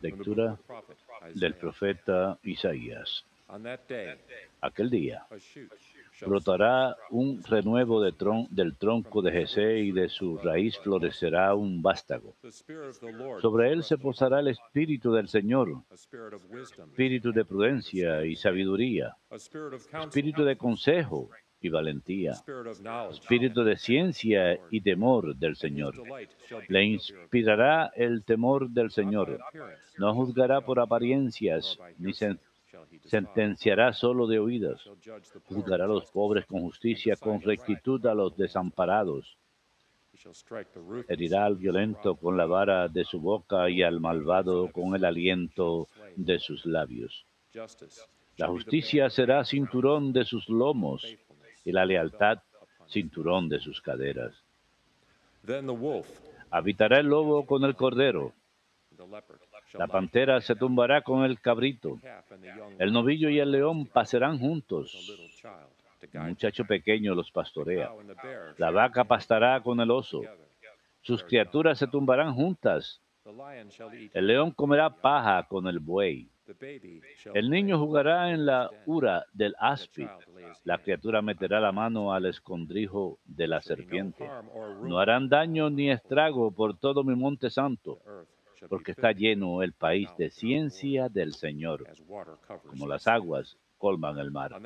Lectura del profeta Isaías. Aquel día brotará un renuevo de tron- del tronco de Jesé y de su raíz florecerá un vástago. Sobre él se posará el espíritu del Señor, espíritu de prudencia y sabiduría, espíritu de consejo y valentía, espíritu de ciencia y temor del Señor. Le inspirará el temor del. Señor. No juzgará por apariencias, ni sen- sentenciará solo de oídas. Juzgará a los pobres con justicia, con rectitud a los desamparados. Herirá al violento con la vara de su boca y al malvado con el aliento de sus labios. La justicia será cinturón de sus lomos y la lealtad cinturón de sus caderas. Habitará el lobo con el cordero. La pantera se tumbará con el cabrito. El novillo y el león pasarán juntos. El muchacho pequeño los pastorea. La vaca pastará con el oso. Sus criaturas se tumbarán juntas. El león comerá paja con el buey. El niño jugará en la ura del áspid. La criatura meterá la mano al escondrijo de la serpiente. No harán daño ni estrago por todo mi monte santo, porque está lleno el país de ciencia del Señor, como las aguas colman el mar.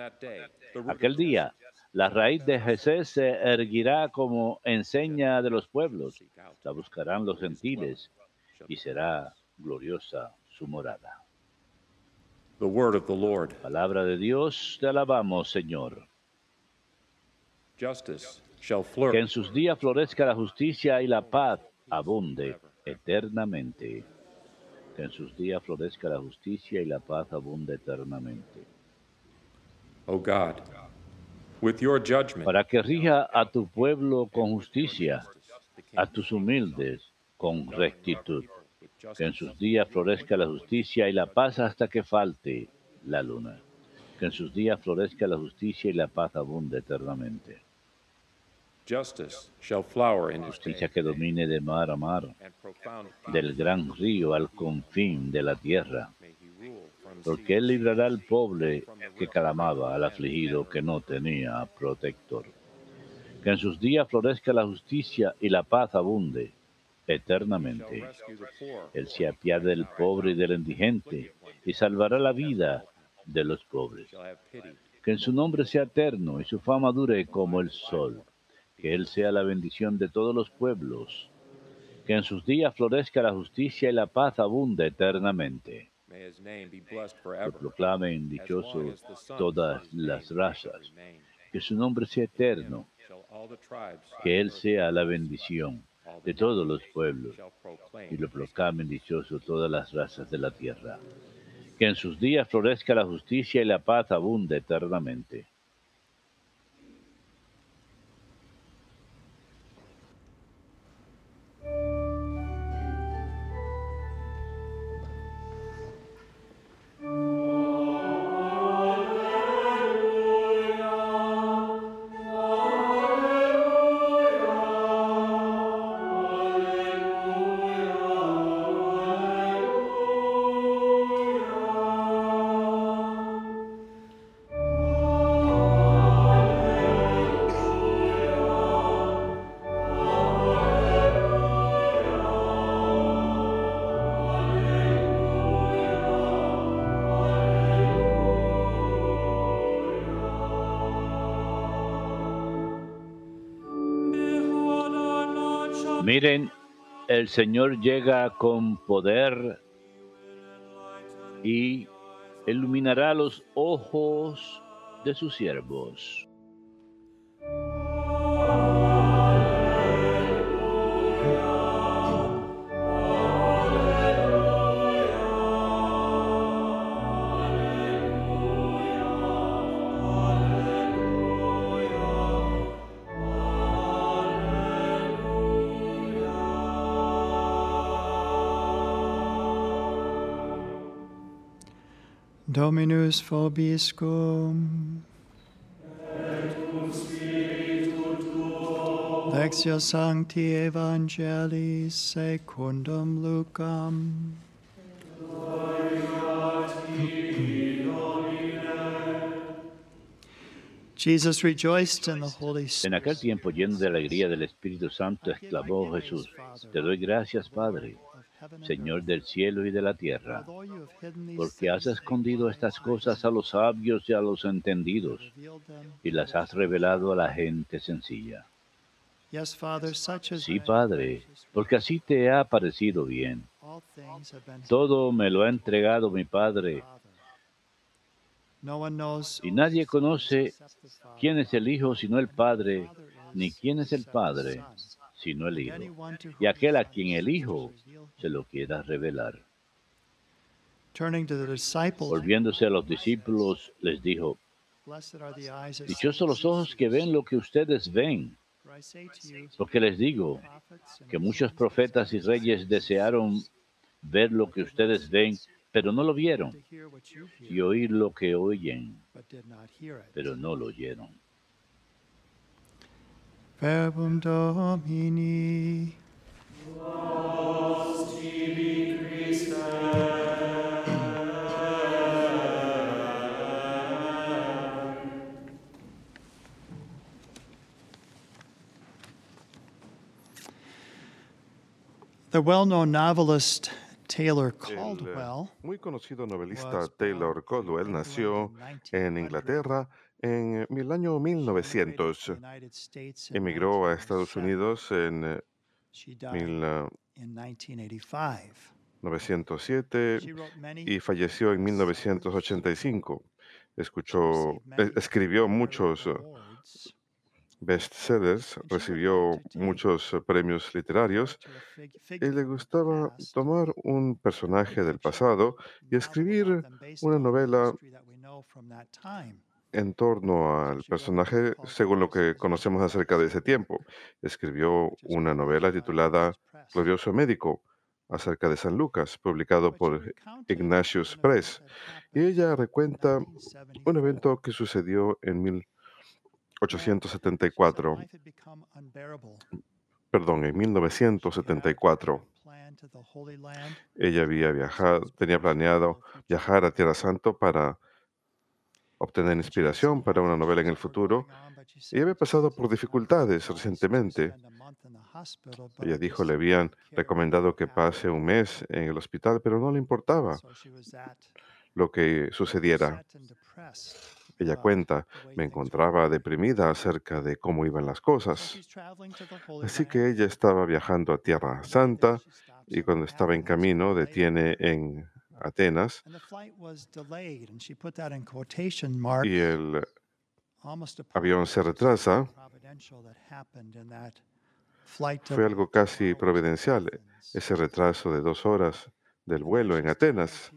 Aquel día, la raíz de Jesús se erguirá como enseña de los pueblos. La buscarán los gentiles y será gloriosa su morada. The word of the Lord. Palabra de Dios, te alabamos, Señor. Justice shall Que en flourish sus días florezca la justicia y la paz abunde eternamente. Que en sus días florezca la justicia y la paz abunde eternamente. O God, with your judgment, Para que rija a tu pueblo con justicia, a tus humildes con rectitud. Que en sus días florezca la justicia y la paz hasta que falte la luna. Que en sus días florezca la justicia y la paz abunde eternamente. Justicia que domine de mar a mar, del gran río al confín de la tierra. Porque él librará al pobre que clamaba, al afligido que no tenía protector. Que en sus días florezca la justicia y la paz abunde eternamente. Él se apiade del pobre y del indigente y salvará la vida de los pobres. Que en su nombre sea eterno y su fama dure como el sol. Que Él sea la bendición de todos los pueblos. Que en sus días florezca la justicia y la paz abunde eternamente. Que proclamen dichosos todas las razas. Que su nombre sea eterno. Que Él sea la bendición de todos los pueblos. y lo proclamen dichoso todas las razas de la tierra. Que en sus días florezca la justicia y la paz abunde eternamente. Miren, el Señor llega con poder y iluminará los ojos de sus siervos. Dominus vobiscum. Lectio Sancti Evangelii secundum Lucam. Jesus rejoiced in the Holy En aquel Spirit. tiempo, lleno de alegría del Espíritu Santo, exclamó Jesús, Te doy gracias, Padre, Señor del cielo y de la tierra, porque has escondido estas cosas a los sabios y a los entendidos, y las has revelado a la gente sencilla. Sí, Padre, porque así te ha parecido bien. Todo me lo ha entregado mi Padre, y nadie conoce quién es el Hijo sino el Padre, ni quién es el Padre sino el Hijo, y aquel a quien el Hijo se lo quiera revelar. Volviéndose a los discípulos, les dijo, Dichosos los ojos que ven lo que ustedes ven, porque les digo que muchos profetas y reyes desearon ver lo que ustedes ven, pero no lo vieron, y oír lo que oyen, pero no lo oyeron. Verbum Domini. The well-known novelist Taylor El eh, Caldwell muy conocido novelista was Taylor born Caldwell in nació England en 1900. Inglaterra en el año 1900. United States in Emigró a Estados 1907. Unidos en eh, She died in 1985. 1907 She wrote many y falleció en 1985. Escuchó, eh, escribió muchos eh, awards. bestsellers, recibió muchos eh, premios literarios y le gustaba tomar un personaje del pasado y escribir una novela en torno al personaje según lo que conocemos acerca de ese tiempo. Escribió una novela titulada. Glorioso Médico acerca de San Lucas, publicado por Ignatius Press. Y ella recuenta un 1974. evento que sucedió en Now, she said 1874, life had become unbearable. perdón, en She had 1974. planned to the Holy Land. Ella había viajado, tenía planeado viajar a Tierra Santo para obtener inspiración para una novela en el futuro y había pasado "Jesus, por dificultades recientemente. Ella dijo, le habían recomendado que it out." pase un mes en el hospital, pero no le importaba lo que sucediera. Ella cuenta, me encontraba deprimida acerca de cómo iban las cosas. Así que ella estaba viajando a Tierra Santa y cuando estaba en camino detiene en Atenas And the flight was delayed, and she put that in quotation marks. y el avión se retrasa. Fue algo casi providencial, ese retraso de dos horas del vuelo en Atenas.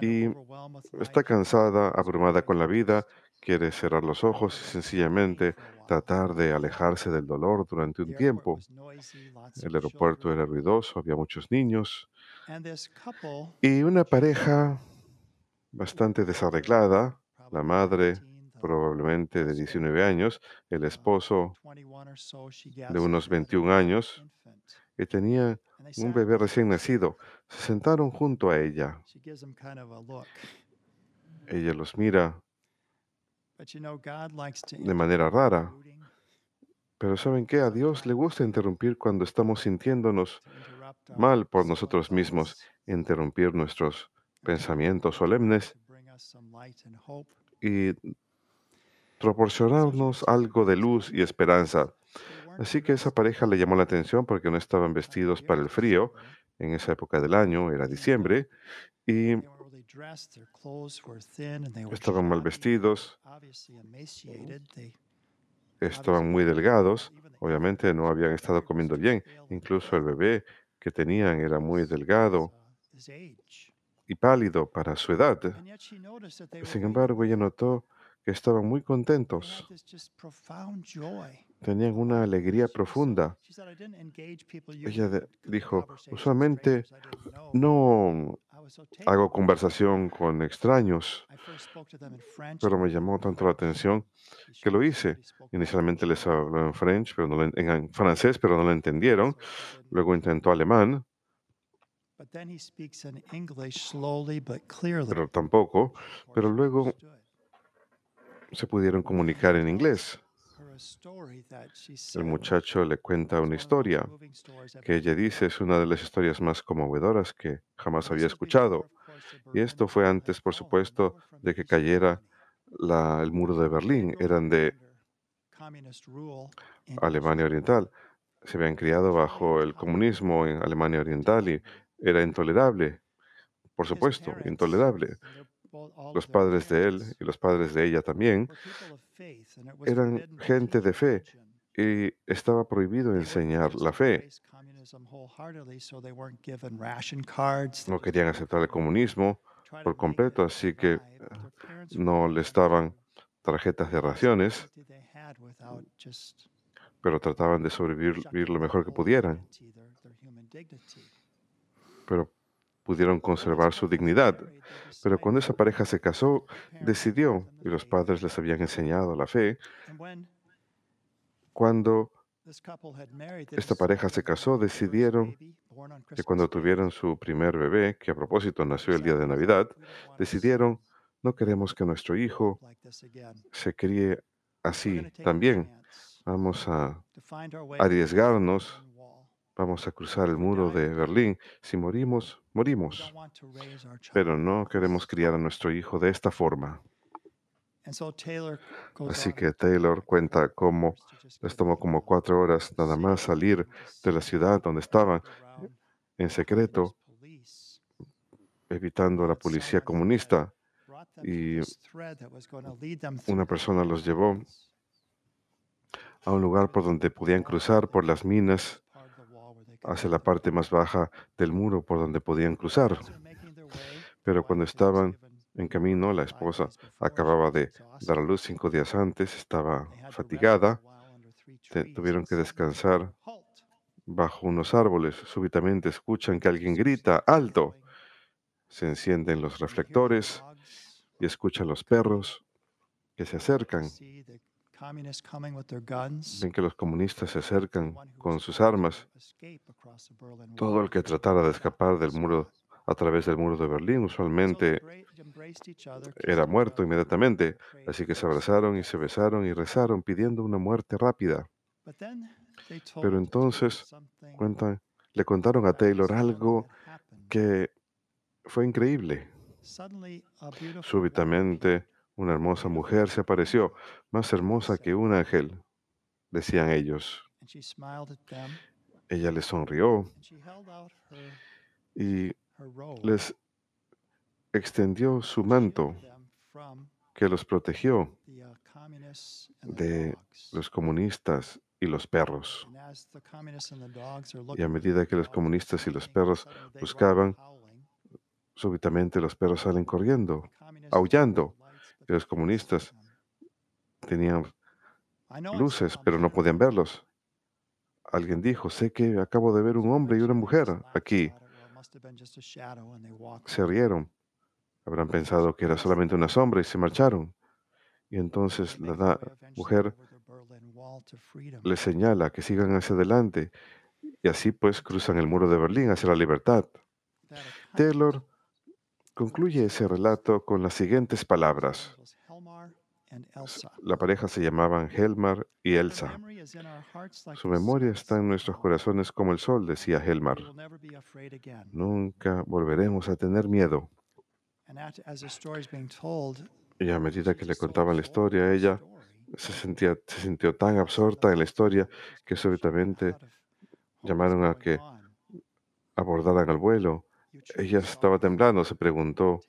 Y está cansada, abrumada con la vida, quiere cerrar los ojos y sencillamente tratar de alejarse del dolor durante un tiempo. El aeropuerto era ruidoso, había muchos niños y una pareja bastante desarreglada, la madre 19, the probablemente de 19 años, el esposo 21 or so, she de unos had a 21 newborn años, que tenía un bebé recién nacido. Se sentaron junto a ella. She gives them kind of a look. Ella los mira de manera rara. Pero ¿saben qué? A Dios le gusta interrumpir cuando estamos sintiéndonos mal por nosotros mismos, interrumpir nuestros pensamientos solemnes y proporcionarnos algo de luz y esperanza. Así que esa pareja le llamó la atención porque no estaban vestidos para el frío en esa época del año, era diciembre, y estaban mal vestidos, estaban muy delgados, obviamente no habían estado comiendo bien, incluso el bebé que tenían era muy delgado y pálido para su edad. Sin embargo, ella notó que estaban muy contentos, tenían una alegría profunda. She said, "I didn't engage people Ella dijo, usualmente no hago with it." conversación con extraños, pero me llamó tanto la atención que lo hice. Inicialmente les habló en French, pero no lo en, francés, pero no lo entendieron. Luego intentó alemán, pero tampoco. Pero luego se pudieron comunicar en inglés. El muchacho le cuenta una historia que ella dice es una de las historias más conmovedoras que jamás había escuchado. Y esto fue antes, por. They supuesto, de que cayera la- el muro de Berlín. Eran de Alemania Oriental. Se habían criado bajo el comunismo en Alemania Oriental y era intolerable, por supuesto, intolerable. Los padres de él y los padres de ella también eran gente de fe y estaba prohibido enseñar la fe. No querían aceptar el comunismo por completo, así que parents no les daban tarjetas de raciones, pero trataban de sobrevivir lo mejor que pudieran, pero pudieron conservar su dignidad. Pero cuando esa pareja se casó, decidió, y los padres les habían enseñado la fe, cuando esta pareja se casó, decidieron que cuando tuvieron su primer bebé, que a propósito nació el día de Navidad, "We don't wanna decidieron, no queremos que nuestro hijo se críe así también. Vamos a arriesgarnos, vamos a cruzar el muro de Berlín. Si morimos, morimos. Pero no queremos this." criar a nuestro hijo de esta forma. Así que Taylor cuenta cómo les tomó como cuatro horas nada más salir de la ciudad donde estaban, en secreto, evitando a la policía comunista. y Una persona los llevó a un lugar por donde podían cruzar por las minas hacia la parte más baja del muro por donde podían cruzar. Pero cuando estaban en camino, la esposa acababa de dar a luz cinco días antes, estaba fatigada, tuvieron que descansar bajo unos árboles. Súbitamente escuchan que alguien grita, ¡alto! Se encienden los reflectores y escuchan los perros que se acercan. See the communists coming with their guns. Ven que los comunistas se acercan con sus armas. Todo el que tratara de escapar del muro a través del muro de Berlín usualmente era muerto inmediatamente. Así que se abrazaron y se besaron y rezaron pidiendo una muerte rápida. Pero entonces cuentan, le contaron a Taylor algo que fue increíble. Súbitamente una hermosa mujer se apareció, más hermosa que un ángel, decían ellos. Ella les sonrió y les extendió su to manto que los protegió uh, de los comunistas y los perros. Y a medida que los comunistas y los perros buscaban, súbitamente los perros salen corriendo. Aullando, y los comunistas. Tenían luces, pero no podían verlos. Alguien dijo, sé que acabo de ver un hombre y una mujer aquí. Se rieron. Habrán pensado que era solamente una sombra y se marcharon. Y entonces la mujer les señala que sigan hacia adelante. Y así pues cruzan el muro de Berlín hacia la libertad. Taylor concluye ese relato con las siguientes palabras. La pareja se llamaban Helmar y Elsa. Su memoria está en nuestros corazones como el sol, decía Helmar. Nunca volveremos a tener miedo. Y a medida que le contaban la historia, ella se, sentía, se sintió tan absorta en la historia que súbitamente llamaron a que abordaran al vuelo. Ella estaba temblando, se preguntó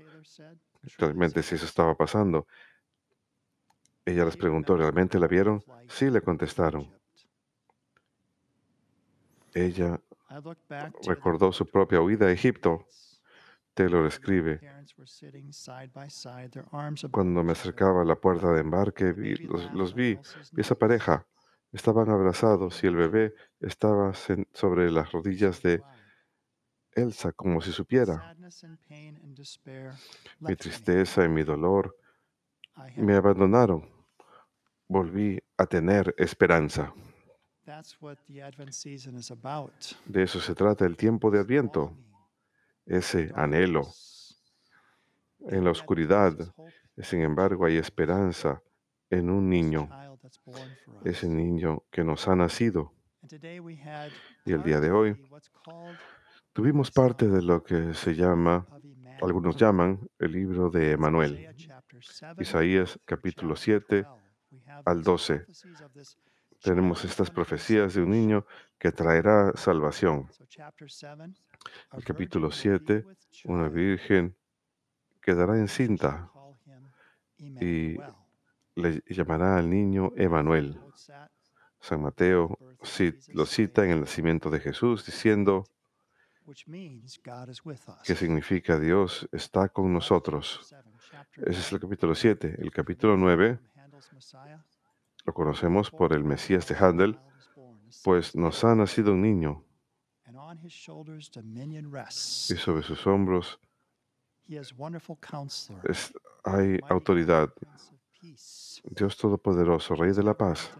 realmente si eso estaba pasando. Ella les preguntó, ¿realmente la vieron? Sí, le contestaron. Ella recordó su propia huida a Egipto. Taylor escribe, cuando me acercaba a la puerta de embarque, vi- los, los vi, vi esa pareja, estaban abrazados y el bebé estaba sobre las rodillas de Elsa como si supiera. Mi tristeza y mi dolor me abandonaron. Volví a tener esperanza. De eso se trata el tiempo de Adviento, ese anhelo. En la oscuridad, sin embargo, hay esperanza en un niño, ese niño que nos ha nacido. Y el día de hoy tuvimos parte de lo que se llama, algunos llaman, el libro de Emanuel. Isaías capítulo 7 al 12 tenemos estas profecías de un niño que traerá salvación. El capítulo 7, una virgen quedará encinta y le llamará al niño Emanuel. San Mateo lo cita en el nacimiento de Jesús diciendo que significa Dios está con nosotros. Ese es el capítulo 7. El capítulo 9 lo conocemos por el Mesías de Handel, pues nos ha nacido un niño y sobre sus hombros hay autoridad. Dios Todopoderoso, Rey de la paz.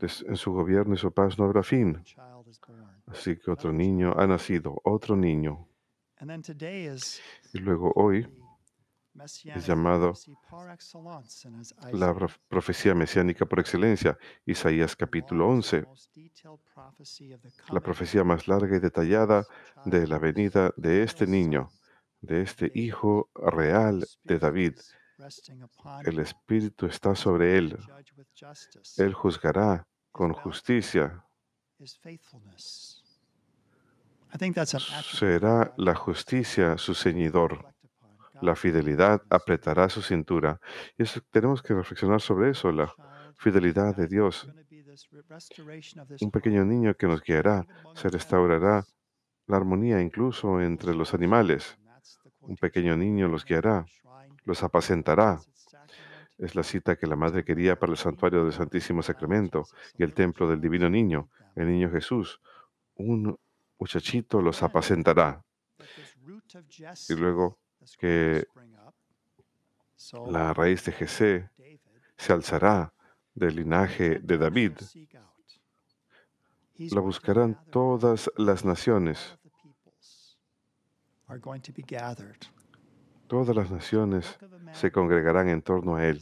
En su gobierno y su paz no habrá fin. Así que otro niño ha nacido, otro niño. Y luego hoy es llamado la profecía mesiánica por excelencia, Isaías capítulo 11, la profecía más larga y detallada de la venida de este niño, de este hijo real de David. El Espíritu está sobre él. Él juzgará con justicia. Será la justicia su ceñidor la fidelidad apretará su cintura. Y eso, tenemos que reflexionar sobre eso, la fidelidad de Dios. Un pequeño niño que nos guiará, se restaurará la armonía incluso entre los animales. Un pequeño niño los guiará, los apacentará. Es la cita que la madre quería para el santuario del Santísimo Sacramento y el templo del Divino Niño, el niño Jesús. Un muchachito los apacentará. Y luego que la raíz de Jesé se alzará del linaje de David. La buscarán todas las naciones. Todas las naciones se congregarán en torno a él.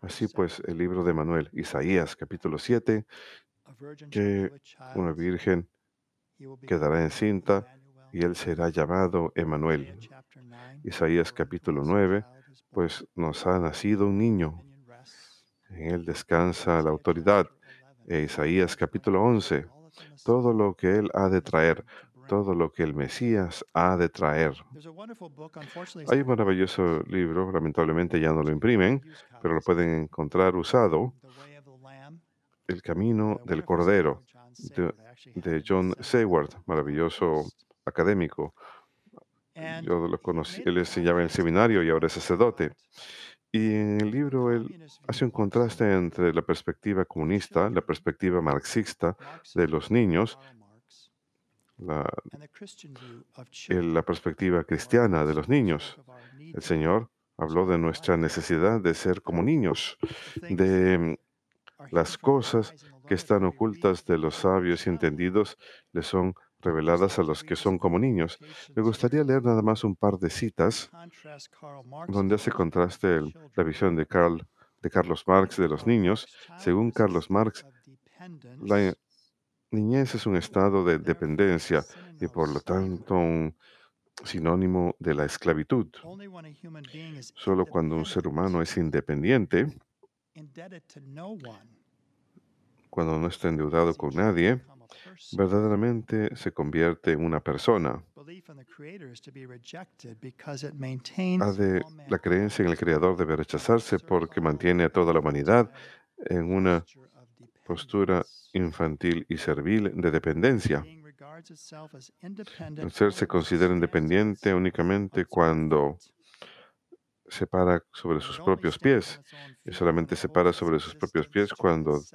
Así pues, el libro de Manuel, Isaías capítulo 7, que una virgen quedará encinta y él será llamado Emanuel. Isaías capítulo 9, pues nos ha nacido un niño. En él descansa la autoridad. E Isaías capítulo 11, todo lo que él ha de traer, todo lo que el Mesías ha de traer. Hay un maravilloso libro, lamentablemente ya no lo imprimen, pero lo pueden encontrar usado, El Camino del Cordero, de, de John Seward, maravilloso académico. Yo lo conocí, él enseñaba en el seminario y ahora es sacerdote. Y en el libro él hace un contraste entre la perspectiva comunista, la perspectiva marxista de los niños, la, la perspectiva cristiana de los niños. El Señor habló de nuestra necesidad de ser como niños, de las cosas que están ocultas de los sabios y entendidos le son reveladas a los que son como niños. Me gustaría leer nada más un par de citas donde hace contraste la visión de, de Carlos Marx de los niños. Según Carlos Marx, la niñez es un estado de dependencia y por lo tanto un sinónimo de la esclavitud. Solo cuando un ser humano es independiente, cuando no está endeudado con nadie, verdaderamente se convierte en una persona. la creencia en el Creador debe rechazarse porque mantiene a toda la humanidad en una postura infantil y servil de dependencia. El ser se considera independiente únicamente cuando se para sobre sus propios pies y solamente se para sobre sus propios pies cuando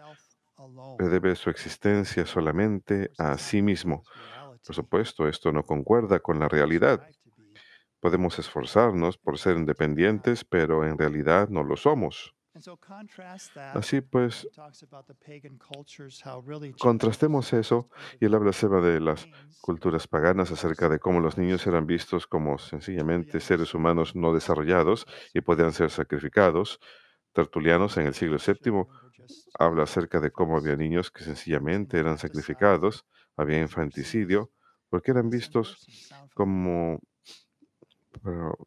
debe su existencia solamente a sí mismo. Por supuesto, esto no concuerda con la realidad. Podemos esforzarnos por ser independientes, pero en realidad no lo somos. Así pues, contrastemos eso y él habla de las culturas paganas acerca de cómo los niños eran vistos como sencillamente seres humanos no desarrollados y podían ser sacrificados. Tertulianos en el siglo VII habla acerca de cómo había niños que sencillamente eran sacrificados, había infanticidio, porque eran vistos como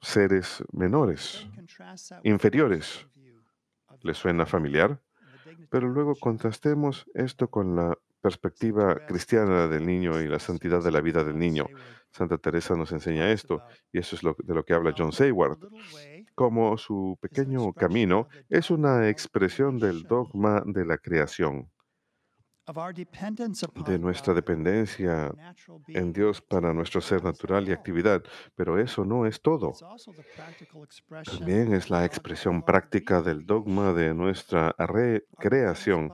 seres menores, inferiores. ¿Le suena familiar? Pero luego contrastemos esto con la perspectiva cristiana del niño y la santidad de la vida del niño. Santa Teresa nos enseña esto, y eso es lo, de lo que habla John Sayward, como su pequeño camino es una expresión del dogma de la creación de nuestra dependencia en Dios para nuestro ser natural y actividad, pero eso no es todo. También es la expresión práctica del dogma de nuestra recreación,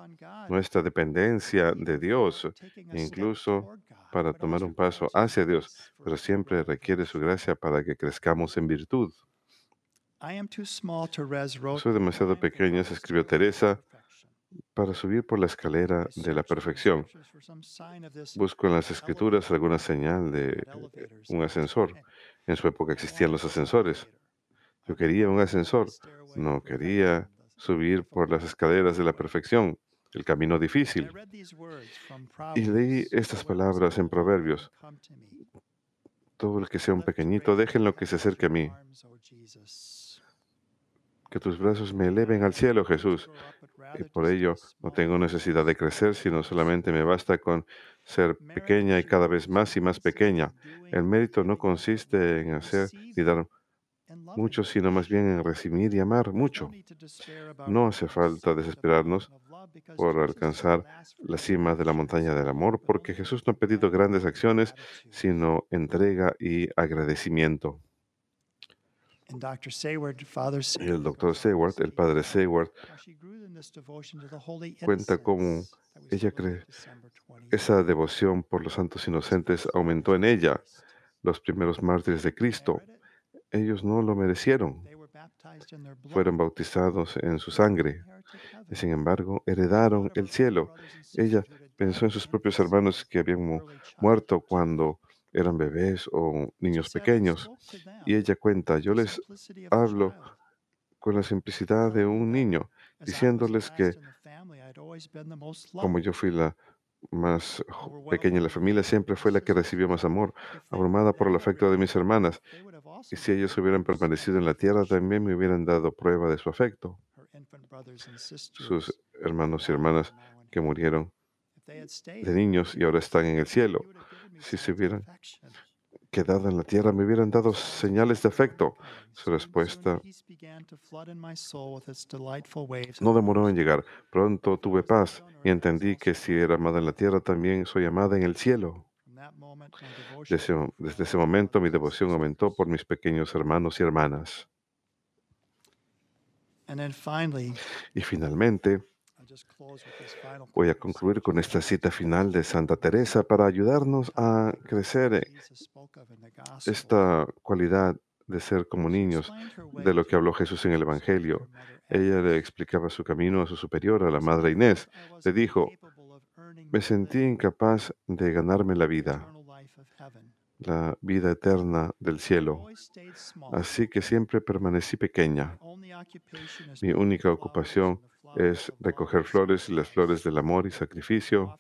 nuestra dependencia de Dios, incluso para tomar un paso hacia Dios, pero siempre requiere su gracia para que crezcamos en virtud. Soy demasiado pequeña, se escribió Teresa, para subir por la escalera de la perfección. Busco en las escrituras alguna señal de un ascensor. En su época existían los ascensores. Yo quería un ascensor, no quería subir por las escaleras de la perfección, el camino difícil. Y leí estas palabras en Proverbios. Todo el que sea un pequeñito, déjenlo que se acerque a mí. Que tus brazos me eleven al cielo, Jesús y por ello no tengo necesidad de crecer, sino solamente me basta con ser pequeña y cada vez más y más pequeña. El mérito no consiste en hacer y dar mucho, sino más bien en recibir y amar mucho. No hace falta desesperarnos por alcanzar la cima de la montaña del amor, porque Jesús no ha pedido grandes acciones, sino entrega y agradecimiento. Y el doctor Seward, el padre Seward, cuenta cómo ella cree esa devoción por los santos inocentes aumentó en ella, los primeros mártires de Cristo. Ellos no lo merecieron. Fueron bautizados en su sangre. Y sin embargo, heredaron el cielo. Ella pensó en sus propios hermanos que habían muerto cuando eran bebés o niños pequeños. Y ella cuenta, yo les hablo con la simplicidad de un niño, diciéndoles que como yo fui la más pequeña en la familia, siempre fue la que recibió más amor, abrumada por el afecto de mis hermanas. Y si ellos hubieran permanecido en la tierra, también me hubieran dado prueba de su afecto. Sus hermanos y hermanas que murieron de niños y ahora están en el cielo si se hubieran quedado en la tierra, me hubieran dado señales de afecto. Su respuesta no demoró en llegar. Pronto tuve paz y entendí que si era amada en la tierra, también soy amada en el cielo. Desde, desde ese momento mi devoción aumentó por mis pequeños hermanos y hermanas. Y finalmente, Voy a concluir con esta cita final de Santa Teresa para ayudarnos a crecer esta cualidad de ser como niños, de lo que habló Jesús en el Evangelio. Ella le explicaba su camino a su superior, a la Madre Inés. Le dijo, me sentí incapaz de ganarme la vida, la vida eterna del cielo. Así que siempre permanecí pequeña. Mi única ocupación es recoger flores y las flores del amor y sacrificio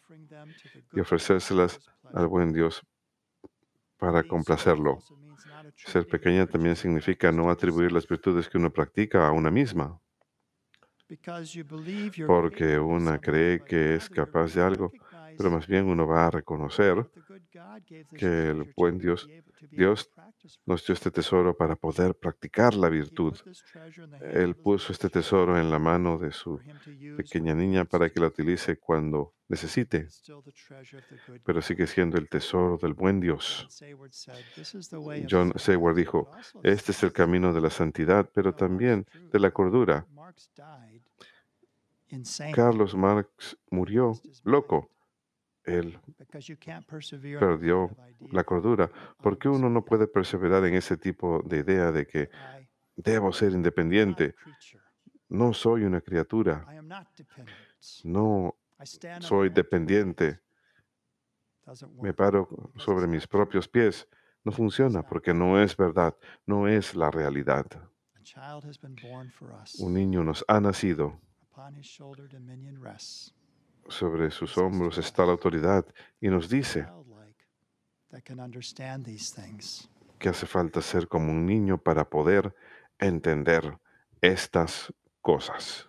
y ofrecérselas al buen Dios para complacerlo. Ser pequeña también significa no atribuir las virtudes que uno practica a una misma. Porque una cree que es capaz de algo, pero más bien uno va a reconocer que el buen Dios, Dios nos dio este tesoro para poder practicar la virtud. Él puso este tesoro en la mano de su pequeña niña para que la utilice cuando necesite, pero sigue siendo el tesoro del buen Dios. John Seward dijo, este es el camino de la santidad, pero también de la cordura. Carlos Marx murió loco. Él perdió la cordura. porque uno no puede perseverar en ese tipo de idea de que debo ser independiente? No soy una criatura. No soy dependiente. Me paro sobre mis propios pies. No funciona porque no es verdad, no es la realidad. Un niño nos ha nacido. Sobre sus hombros está la autoridad y nos dice que hace falta ser como un niño para poder entender estas cosas.